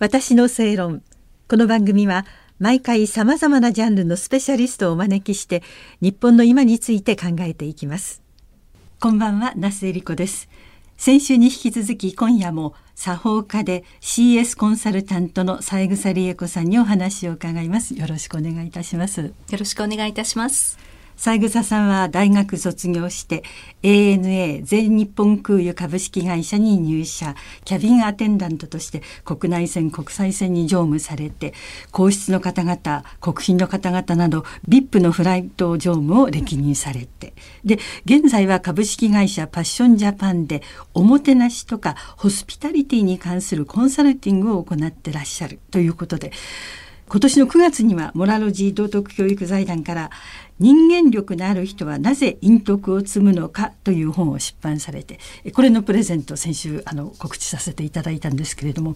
私の正論。この番組は毎回さまざまなジャンルのスペシャリストをお招きして日本の今について考えていきます。こんばんは那須恵理子です。先週に引き続き今夜も作法家で CS コンサルタントの三枝理恵子さんにお話を伺います。よろしくお願いいたします。よろしくお願いいたします三枝さんは大学卒業して ANA 全日本空輸株式会社に入社。キャビンアテンダントとして国内線国際線に乗務されて皇室の方々国賓の方々など VIP のフライト乗務を歴任されて。で現在は株式会社パッションジャパンでおもてなしとかホスピタリティに関するコンサルティングを行ってらっしゃるということで。今年の9月にはモラロジー道徳教育財団から人間力のある人はなぜ陰徳を積むのかという本を出版されてこれのプレゼント先週あの告知させていただいたんですけれども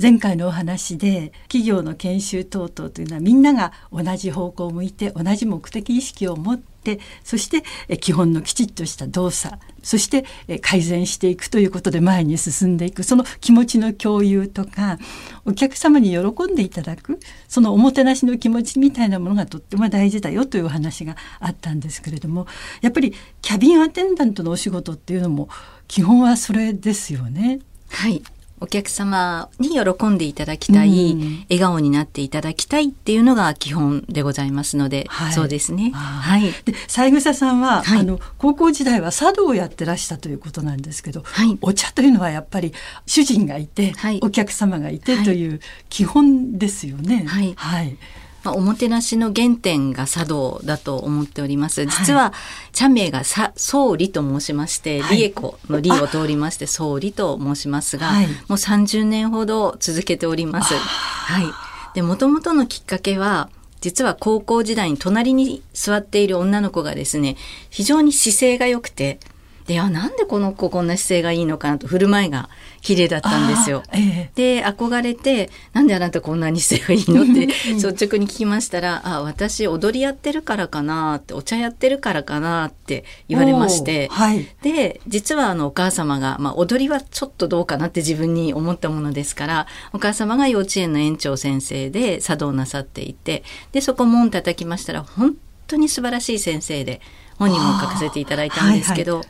前回のお話で企業の研修等々というのはみんなが同じ方向を向いて同じ目的意識を持ってそして基本のきちっとした動作そして改善していくということで前に進んでいくその気持ちの共有とかお客様に喜んでいただくそのおもてなしの気持ちみたいなものがとっても大事だよというお話があったんですけれどもやっぱりキャビンアテンダントのお仕事っていうのも基本はそれですよね。はいお客様に喜んでいただきたい、うん、笑顔になっていただきたいっていうのが基本でございますので、はい、そうですね。はい。で、三枝さんは、はい、あの高校時代は茶道をやってらしたということなんですけど、はい、お茶というのはやっぱり主人がいて、お客様がいてという基本ですよね。はい。はいまあ、おもてなしの原点が茶道だと思っております。実は、茶名がさ、総理と申しまして、はい、理恵子の理を通りまして、総理と申しますが、はい、もう30年ほど続けております。はい。で、もともとのきっかけは、実は高校時代に隣に座っている女の子がですね、非常に姿勢が良くて、で、あ、なんでこの子こんな姿勢がいいのかなと、振る舞いが綺麗だったんですよ。えで憧れて「なんであなたこんなに姿勢がいいの?」って率直に聞きましたら「あ私踊りやってるからかな」って「お茶やってるからかな」って言われまして、はい、で実はあのお母様が、まあ、踊りはちょっとどうかなって自分に思ったものですからお母様が幼稚園の園長先生で茶道なさっていてでそこ門叩きましたら本当に素晴らしい先生で本人も書かせていただいたんですけど。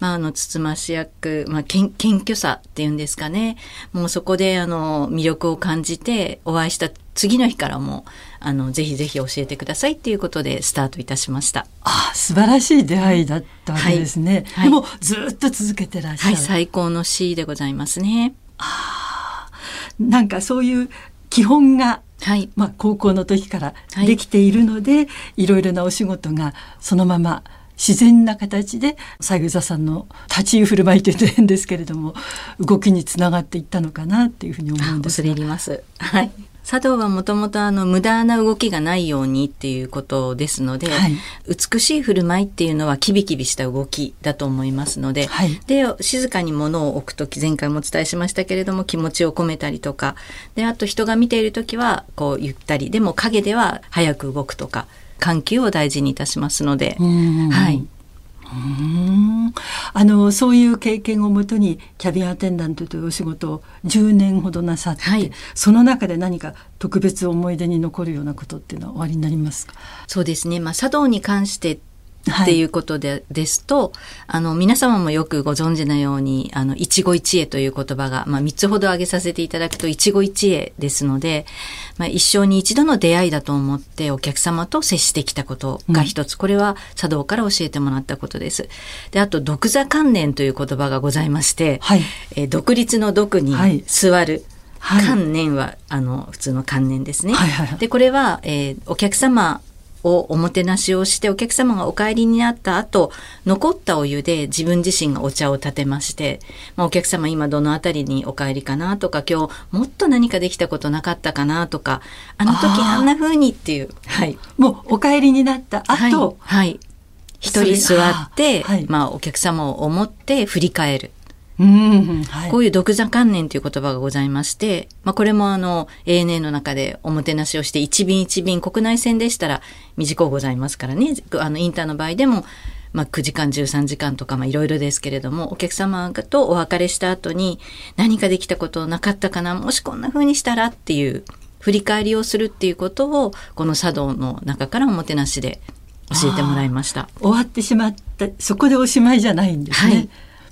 はいはいまあ、あの、つつまし役、まあ、謙虚さっていうんですかね。もうそこで、あの、魅力を感じて、お会いした次の日からも、あの、ぜひぜひ教えてくださいっていうことでスタートいたしました。あ素晴らしい出会いだったわけですね。はい、でも、ずっと続けてらっしゃる。はい、最高の C でございますね。ああ、なんかそういう基本がはい、まあ、高校の時からできているので、はい、いろいろなお仕事がそのまま自然な形で三枝さんの立ち居振る舞いというと変ですけれども動きにつながっていったのかなっていうふうに思うんですが。ります。はい。茶道はもともとあの無駄な動きがないようにっていうことですので、はい、美しい振る舞いっていうのはキビキビした動きだと思いますので、はい、で静かに物を置く時前回もお伝えしましたけれども気持ちを込めたりとかであと人が見ている時はこうゆったりでも影では早く動くとか緩急を大事にいたしますので、はい。うん。あのそういう経験をもとにキャビンアテンダントというお仕事を10年ほどなさって、はい、その中で何か特別思い出に残るようなことっていうのはおありになりますか？そうですね、まあ、茶道に関してっていうことで、はい、ですと、あの、皆様もよくご存知のように、あの、一期一会という言葉が、まあ、三つほど挙げさせていただくと、一期一会ですので、まあ、一生に一度の出会いだと思ってお客様と接してきたことが一つ、うん、これは茶道から教えてもらったことです。で、あと、独座観念という言葉がございまして、はい、えー、独立の独に座る。はい、観念は、あの、普通の観念ですね。はいはいはい、で、これは、えー、お客様をおもてなしをしてお客様がお帰りになった後残ったお湯で自分自身がお茶を立てまして、まあ、お客様今どの辺りにお帰りかなとか今日もっと何かできたことなかったかなとかあの時あんな風にっていう、はい、もうお帰りになった後、はい、はい、一人座って、はい、まあ、お客様を思って振り返る。うん。はい、こういう独座観念という言葉がございまして、まあ、これもあの ANA の中でおもてなしをして一便一便国内線でしたら短うございますからね。あのインターの場合でもまあ、9時間13時間とかいろいろですけれどもお客様とお別れした後に何かできたことなかったかなもしこんな風にしたらっていう振り返りをするっていうことをこの茶道の中からおもてなしで教えてもらいました。終わってしまったそこでおしまいじゃないんですね、はい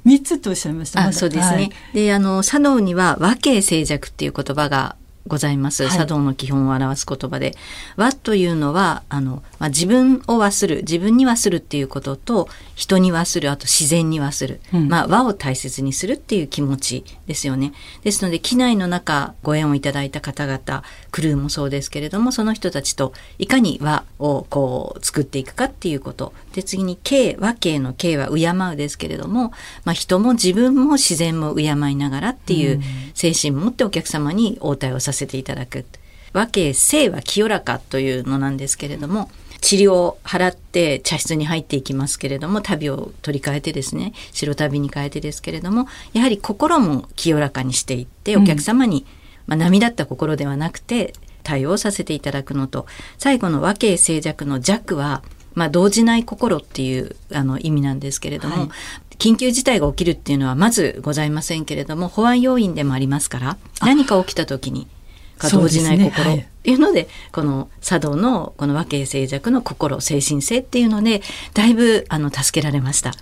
三つとおっしゃいました。あ、そうですね。はい、で、あの茶道には和敬静寂っていう言葉がございます。茶道の基本を表す言葉で。和というのは、あの、まあ、自分を忘る、自分に忘るっていうことと、人に忘る、あと自然に忘る。うん、まあ、和を大切にするっていう気持ちですよね。ですので、機内の中、ご縁をいただいた方々、クルーもそうですけれども、その人たちといかに和をこう作っていくかっていうこと。で、次に敬、和敬の敬は敬うですけれども、まあ、人も自分も自然も敬いながらっていう精神を持ってお客様に応対をさせせていただく。和敬性は清らかというのなんですけれども、治療を払って茶室に入っていきますけれども旅を取り替えてですね白旅に変えてですけれどもやはり心も清らかにしていってお客様に、うん、まあ、波立った心ではなくて対応させていただくのと。最後の和敬静寂の弱は、まあ、動じない心っていうあの意味なんですけれども、はい、緊急事態が起きるっていうのはまずございませんけれども保安要因でもありますから何か起きた時にが動じない心っていうので、この茶道のこの和敬静寂の心精神性っていうのでだいぶあの助けられました。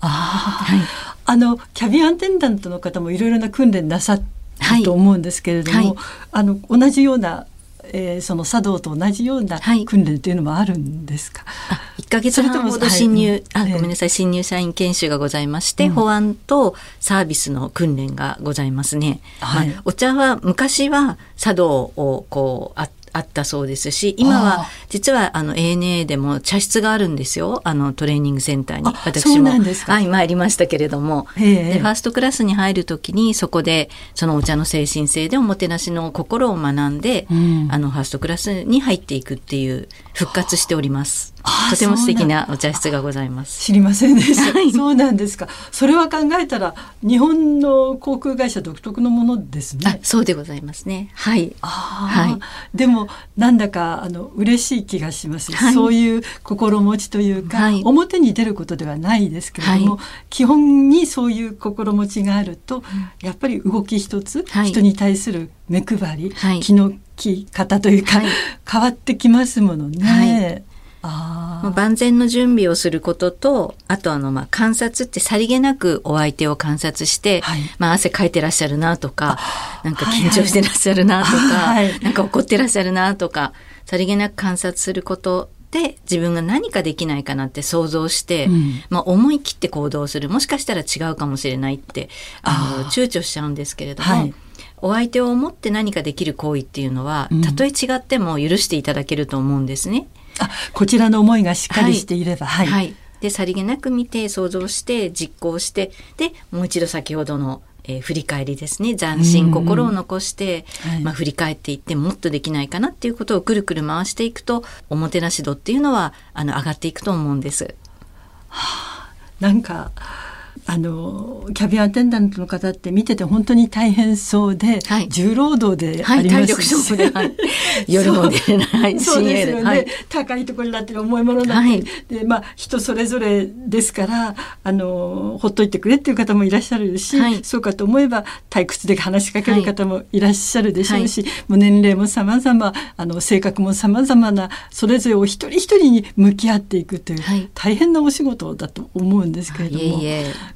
あはい、あのキャビンアンテンダントの方もいろいろな訓練なさったと思うんですけれども、はい。はい、あの同じようなえー、その茶道と同じような訓練というのもあるんですか？はい、1ヶ月半ほど新入、はい、あごめんなさい、新入社員研修がございまして、うん、保安とサービスの訓練がございますね。はい、まあ、お茶は昔は茶道をこうああったそうですし今は実はあの ANA でも茶室があるんですよあのトレーニングセンターに私もはい参りましたけれどもでファーストクラスに入る時にそこでそのお茶の精神性でおもてなしの心を学んで、うん、あのファーストクラスに入っていくっていう復活しております。とても素敵なお茶室がございます。知りませんでした。はい、そうなんですか。それは考えたら日本の航空会社独特のものですね。そうでございますね。はい。はい。でもなんだかあの嬉しい気がします。はい、そういう心持ちというか、はい、表に出ることではないですけれども、基本にそういう心持ちがあると、やっぱり動き一つ、人に対する目配り、気の利き方というか、変わってきますものね。もう万全の準備をすることとあとあのまあ観察ってさりげなくお相手を観察して、はい、まあ汗かいてらっしゃるなとかなんか緊張してらっしゃるなとか、はいはい、なんか怒ってらっしゃるなとかさりげなく観察することで自分が何かできないかなって想像して、うん、まあ、思い切って行動する。もしかしたら違うかもしれないってあの躊躇しちゃうんですけれども。はい。お相手を思って何かできる行為っていうのは、たとえ違っても許していただけると思うんですね。あこちらの思いがしっかりしていれば、はい、はい、でさりげなく見て想像して実行してでもう一度先ほどのえー、振り返りですね。斬新心を残して、はい、まあ、振り返っていってもっとできないかなっていうことをくるくる回していくとおもてなし度っていうのはあの上がっていくと思うんです。はあ、なんかあのキャビンアテンダントの方って見てて本当に大変そうで、はい、重労働でありますし、はい、はい、夜も出れないそうですよね、はい、高いところになってる重いものだって、でまあ人それぞれですからあのほっといてくれっていう方もいらっしゃるし、そうかと思えば退屈で話しかける方もいらっしゃるでしょうし、もう年齢も様々あの性格も様々なそれぞれを一人一人に向き合っていくという、大変なお仕事だと思うんですけれども。いえいえ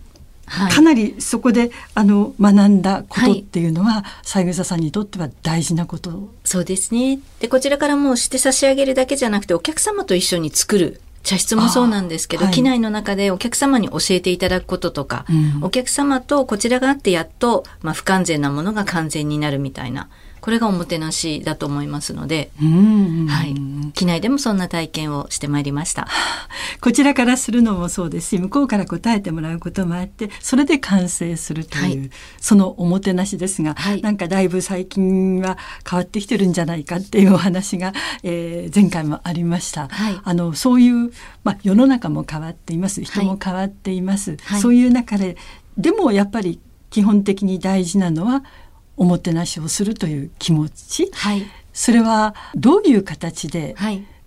はい、かなりそこであの学んだことっていうのは、三枝さんにとっては大事なこと。そうですね。でこちらからもうして差し上げるだけじゃなくてお客様と一緒に作る。茶室もそうなんですけど、はい、機内の中でお客様に教えていただくこととか、うん、お客様とこちらがあってやっと、まあ、不完全なものが完全になるみたいなこれがおもてなしだと思いますので、はい、機内でもそんな体験をしてまいりました。こちらからするのもそうです。し向こうから答えてもらうこともあってそれで完成するという、はい、そのおもてなしですが、はい、なんかだいぶ最近は変わってきてるんじゃないかっていうお話が、えー、前回もありました。はい、あのそういう、まあ、世の中も変わっています。人も変わっています、そういう中ででもやっぱり基本的に大事なのはおもてなしをするという気持ち、はい、それはどういう形で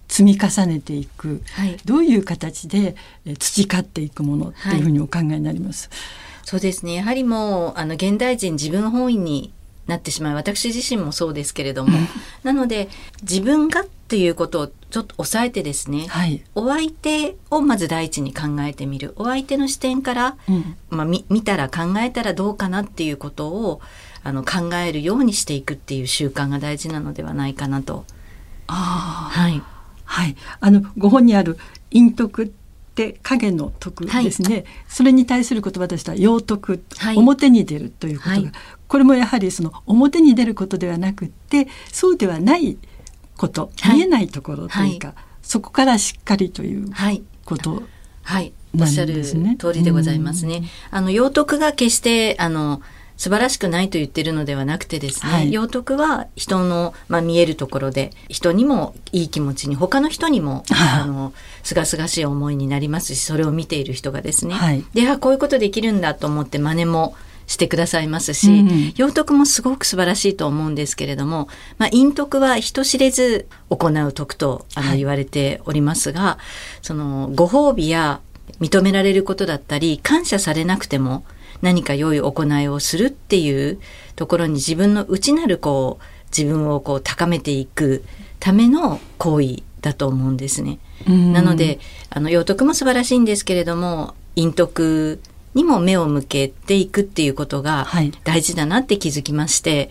積み重ねていく、はい、どういう形で培っていくものっていうふうにお考えになります、はい、そうですね。やはりもうあの現代人自分本位になってしまう。私自身もそうですけれども、なので自分がっていうことをちょっと抑えてですね、はい、お相手をまず第一に考えてみる。お相手の視点から、うん、まあ、見たら考えたらどうかなっていうことをあの考えるようにしていくっていう習慣が大事なのではないかなと。あはい、はい、あのご本にある陰徳って影の徳ですね、はい、それに対する言葉としては陽徳、はい、表に出るということが、はい、これもやはりその表に出ることではなくってそうではないこと見えないところというか、そこからしっかりということはい、おっしゃる通りでございますね。あの陽徳が決してあの素晴らしくないと言ってるのではなくてですね、はい、養徳は人の、まあ、見えるところで人にもいい気持ちに他の人にも あのすがすがしい思いになりますしそれを見ている人がですね、はい、でこういうことできるんだと思って真似もしてくださいますし、うん、養徳もすごく素晴らしいと思うんですけれども、まあ、陰徳は人知れず行う徳とあの言われておりますが、はい、そのご褒美や認められることだったり感謝されなくても何か良い行いをするっていうところに自分の内なるこう自分をこう高めていくための行為だと思うんですね。なのであの養徳も素晴らしいんですけれども陰徳にも目を向けていくっていうことが大事だなって気づきまして、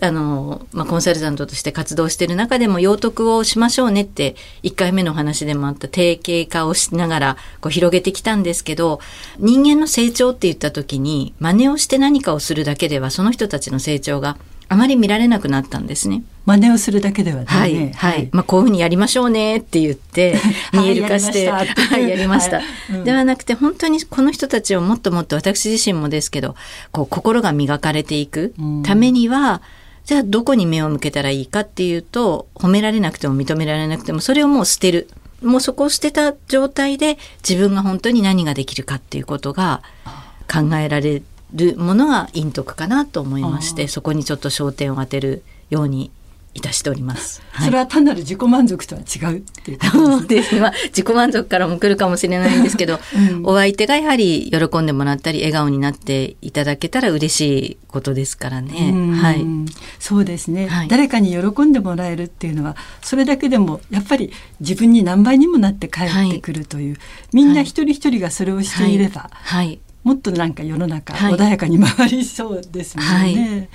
あの、まあ、コンサルタントとして活動している中でも、養徳をしましょうねって、1回目の話でもあった定型化をしながら、こう広げてきたんですけど、人間の成長って言った時に、真似をして何かをするだけでは、その人たちの成長があまり見られなくなったんですね。真似をするだけではね。はい。はい。まあ、こういうふうにやりましょうねって言って、見える化して、はい、やりました。ではなくて、本当にこの人たちをもっともっと私自身もですけど、こう、心が磨かれていくためには、じゃあどこに目を向けたらいいかっていうと褒められなくても認められなくてもそれをもう捨てる。もうそこを捨てた状態で自分が本当に何ができるかっていうことが考えられるものが陰徳かなと思いましてそこにちょっと焦点を当てるようにいたしております。はい、それは単なる自己満足とは違うっていうことですね。まあ、自己満足からも来るかもしれないんですけど、うん、お相手がやはり喜んでもらったり笑顔になっていただけたら嬉しいことですからね。はい。そうですね、はい、誰かに喜んでもらえるっていうのはそれだけでもやっぱり自分に何倍にもなって帰ってくるという、はい、みんな一人一人がそれをしていれば、はい。もっとなんか世の中穏やかに回りそうですもんね。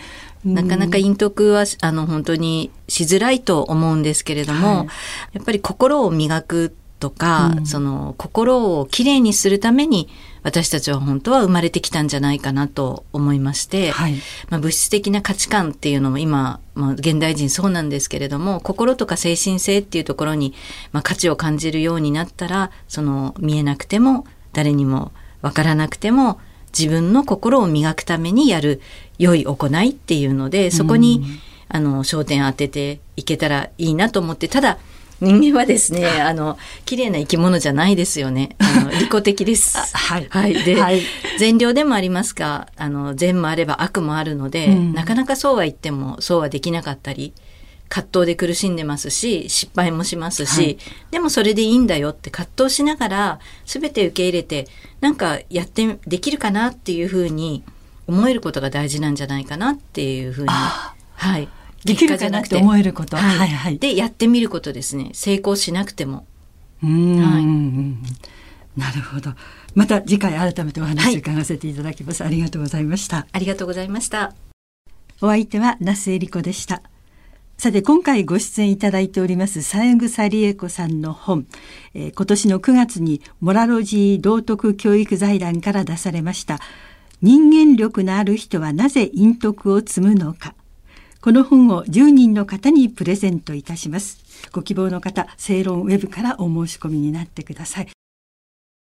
なかなか陰徳はあの本当にしづらいと思うんですけれども、はい、やっぱり心を磨くとか、うん、その心をきれいにするために私たちは本当は生まれてきたんじゃないかなと思いまして、はい、まあ、物質的な価値観っていうのも今、まあ、現代人そうなんですけれども心とか精神性っていうところに、まあ、価値を感じるようになったらその見えなくても誰にも分からなくても自分の心を磨くためにやる良い行いっていうのでそこに、あの焦点を当てていけたらいいなと思ってただ人間はですね、あの、綺麗な生き物じゃないですよね。あの、利己的です。はい。はい。で、はい、善良でもありますが、あの、善もあれば悪もあるので、うん、なかなかそうは言っても、そうはできなかったり、葛藤で苦しんでますし、失敗もしますし、はい、でもそれでいいんだよって葛藤しながら、全て受け入れて、なんかやってできるかなっていうふうに思えることが大事なんじゃないかなっていうふうに。はい。できるかなって思えること。はい、はい、はい。で、やってみることですね。成功しなくても。うん。はい。なるほど。また次回改めてお話を伺わせていただきます、はい、ありがとうございました。ありがとうございました。お相手は那須恵理子でした。さて今回ご出演いただいております三枝理恵子さんの本、えー、今年の9月にモラロジー道徳教育財団から出されました人間力のある人はなぜ陰徳を積むのかこの本を10人の方にプレゼントいたします。ご希望の方、正論ウェブからお申し込みになってください。